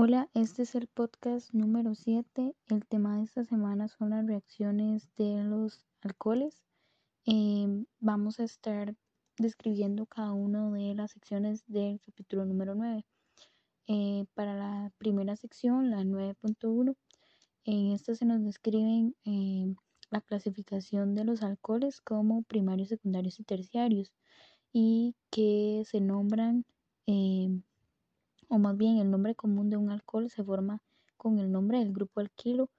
Hola, este es el podcast número 7. El tema de esta semana son las reacciones de los alcoholes. Em, vamos a estar describiendo cada una de las secciones del capítulo número 9. Eh, para la primera sección, la 9.1, en esta se nos describen em, la clasificación de los alcoholes como primarios, secundarios y terciarios y que se nombran em, o más bien el nombre común de un alcohol se forma con el nombre del grupo alquilo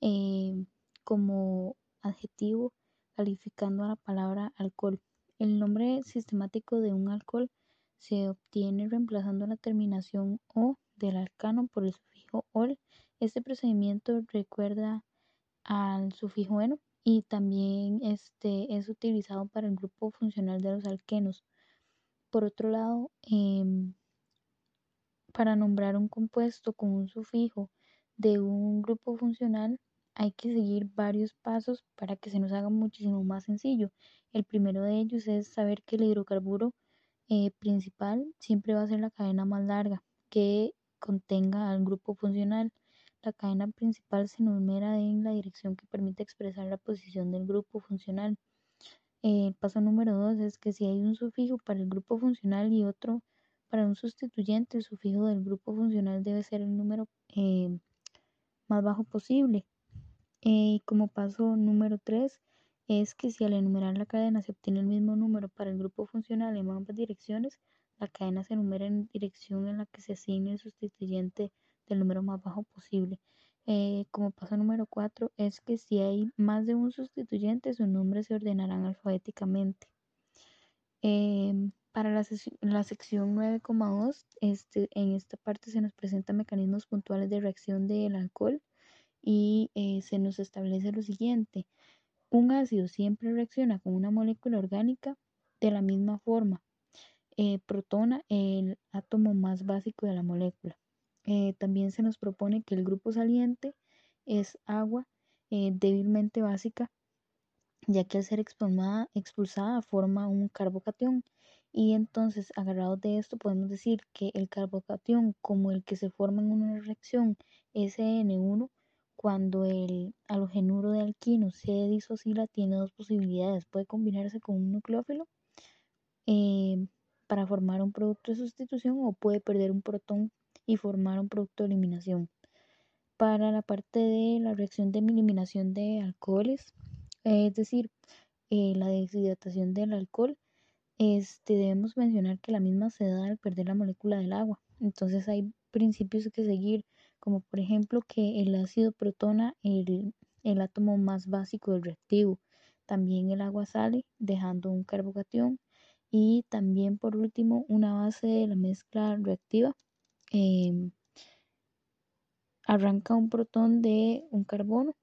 eh, como adjetivo calificando a la palabra alcohol. El nombre sistemático de un alcohol se obtiene reemplazando la terminación o del alcano por el sufijo ol. Este procedimiento recuerda al sufijo eno y también este es utilizado para el grupo funcional de los alquenos. Por otro lado, em, para nombrar un compuesto con un sufijo de un grupo funcional hay que seguir varios pasos para que se nos haga muchísimo más sencillo. El primero de ellos es saber que el hidrocarburo eh, principal siempre va a ser la cadena más larga que contenga al grupo funcional. La cadena principal se numera en la dirección que permite expresar la posición del grupo funcional. el paso número dos es que si hay un sufijo para el grupo funcional y otro para un sustituyente, el sufijo del grupo funcional debe ser el número eh, más bajo posible. Eh, como paso número 3 es que si al enumerar la cadena se obtiene el mismo número para el grupo funcional en ambas direcciones, la cadena se enumera en dirección en la que se asigne el sustituyente del número más bajo posible. Eh, como paso número 4 es que si hay más de un sustituyente, sus nombres se ordenarán alfabéticamente. Para la, la sección 9,2, este, en esta parte se nos presentan mecanismos puntuales de reacción del alcohol y eh, se nos establece lo siguiente. Un ácido siempre reacciona con una molécula orgánica de la misma forma. Eh, protona el átomo más básico de la molécula. Eh, también se nos propone que el grupo saliente es agua débilmente básica, ya que al ser expulsada, expulsada forma un carbocatión y entonces, agarrados de esto, podemos decir que el carbocatión, como el que se forma en una reacción SN1, cuando el halogenuro de alquino se disocila, tiene dos posibilidades. Puede combinarse con un nucleófilo eh, para formar un producto de sustitución o puede perder un protón y formar un producto de eliminación. Para la parte de la reacción de eliminación de alcoholes, es decir, eh, la deshidratación del alcohol, este, debemos mencionar que la misma se da al perder la molécula del agua. Entonces hay principios que seguir, como por ejemplo que el ácido protona el, el átomo más básico del reactivo. También el agua sale dejando un carbocatión. Y también por último una base de la mezcla reactiva em, arranca un protón de un carbono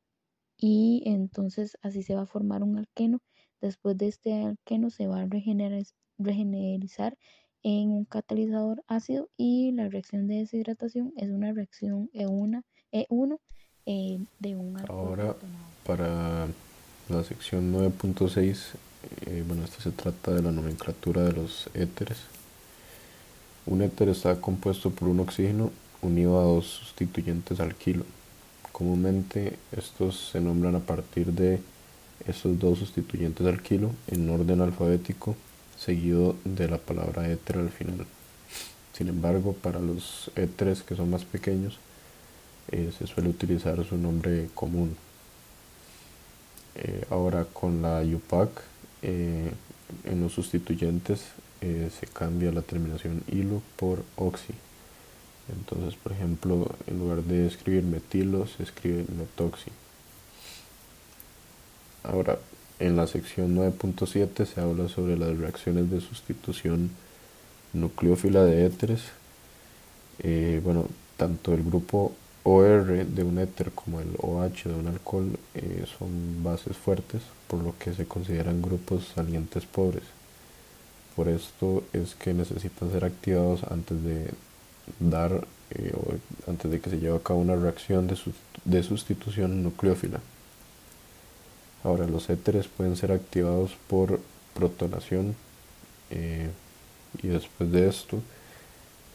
y entonces así se va a formar un alqueno Después de este alqueno se va a regenerizar en un catalizador ácido y la reacción de deshidratación es una reacción E1, E1 eh, de un. Ahora para la sección 9.6, eh, bueno, esto se trata de la nomenclatura de los éteres. Un éter está compuesto por un oxígeno unido a dos sustituyentes alquilo. Comúnmente estos se nombran a partir de estos dos sustituyentes del kilo en orden alfabético seguido de la palabra éter al final. Sin embargo, para los éteres que son más pequeños, eh, se suele utilizar su nombre común. Eh, ahora con la UPAC, eh, en los sustituyentes se cambia la terminación hilo por oxi. Entonces, por ejemplo, en lugar de escribir metilo, se escribe metoxi. Ahora, en la sección 9.7 se habla sobre las reacciones de sustitución nucleófila de éteres. Eh, bueno, tanto el grupo OR de un éter como el OH de un alcohol eh, son bases fuertes, por lo que se consideran grupos salientes pobres. Por esto es que necesitan ser activados antes de dar eh, o antes de que se lleve a cabo una reacción de, de sustitución nucleófila. Ahora, los éteres pueden ser activados por protonación eh, y después de esto,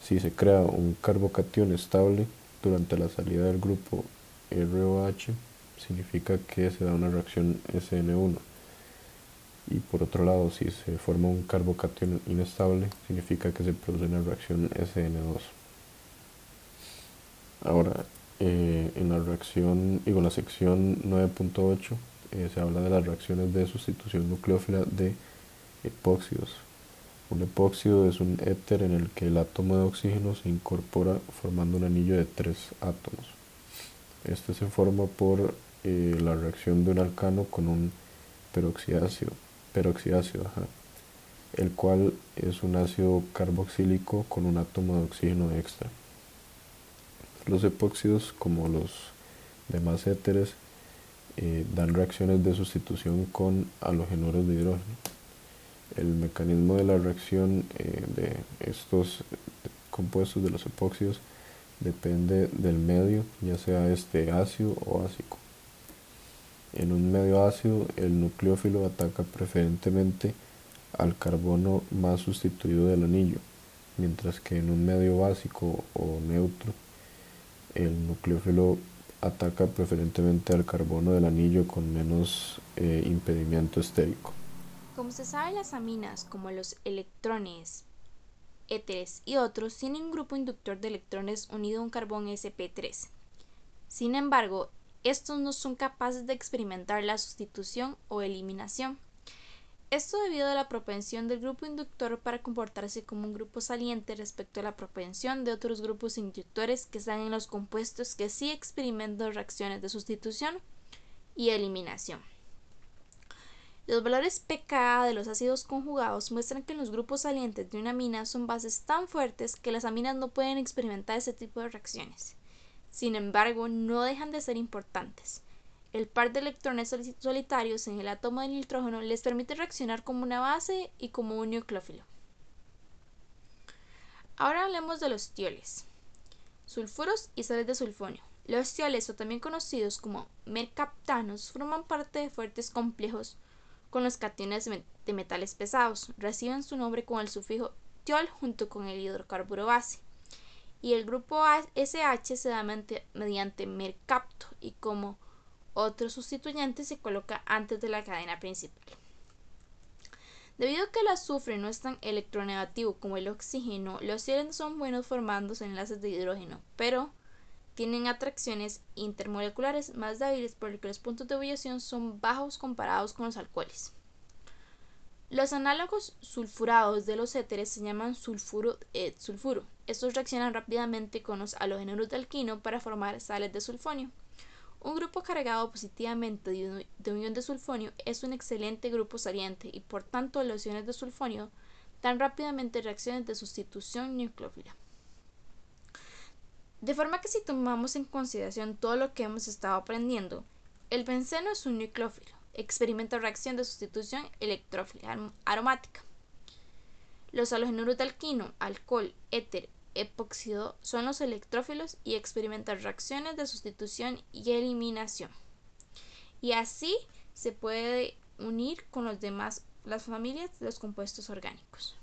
si se crea un carbocatión estable, durante la salida del grupo ROH significa que se da una reacción SN1 y por otro lado si se forma un carbocatión inestable significa que se produce una reacción SN2 ahora eh, en la reacción y con la sección 9.8 eh, se habla de las reacciones de sustitución nucleófila de epóxidos un epóxido es un éter en el que el átomo de oxígeno se incorpora formando un anillo de tres átomos. Este se forma por eh, la reacción de un alcano con un peroxidácido, el cual es un ácido carboxílico con un átomo de oxígeno extra. Los epóxidos, como los demás éteres, eh, dan reacciones de sustitución con halogenuros de hidrógeno el mecanismo de la reacción eh, de estos compuestos de los epóxidos depende del medio, ya sea este ácido o ácido. En un medio ácido, el nucleófilo ataca preferentemente al carbono más sustituido del anillo, mientras que en un medio básico o neutro, el nucleófilo ataca preferentemente al carbono del anillo con menos eh, impedimento estérico. Como se sabe, las aminas, como los electrones, éteres y otros, tienen un grupo inductor de electrones unido a un carbón sp3. Sin embargo, estos no son capaces de experimentar la sustitución o eliminación. Esto debido a la propensión del grupo inductor para comportarse como un grupo saliente respecto a la propensión de otros grupos inductores que están en los compuestos que sí experimentan reacciones de sustitución y eliminación. Los valores pKa de los ácidos conjugados muestran que los grupos salientes de una amina son bases tan fuertes que las aminas no pueden experimentar ese tipo de reacciones. Sin embargo, no dejan de ser importantes. El par de electrones solitarios en el átomo de nitrógeno les permite reaccionar como una base y como un nucleófilo. Ahora hablemos de los tioles, sulfuros y sales de sulfonio. Los tioles, o también conocidos como mercaptanos, forman parte de fuertes complejos con los cationes de metales pesados. Reciben su nombre con el sufijo tiol junto con el hidrocarburo base. Y el grupo SH se da mediante mercapto y como otro sustituyente se coloca antes de la cadena principal. Debido a que el azufre no es tan electronegativo como el oxígeno, los tioles son buenos formando enlaces de hidrógeno, pero tienen atracciones intermoleculares más débiles por lo que los puntos de ebullición son bajos comparados con los alcoholes. Los análogos sulfurados de los éteres se llaman sulfuro, eh, sulfuro. Estos reaccionan rápidamente con los halogénuros de alquino para formar sales de sulfonio. Un grupo cargado positivamente de un ion de sulfonio es un excelente grupo saliente y por tanto los iones de sulfonio dan rápidamente reacciones de sustitución nucleófila. De forma que si tomamos en consideración todo lo que hemos estado aprendiendo, el benceno es un nucleófilo, experimenta reacción de sustitución electrófila aromática. Los halogenuros de alquino, alcohol, éter, epóxido son los electrófilos y experimentan reacciones de sustitución y eliminación. Y así se puede unir con los demás las familias de los compuestos orgánicos.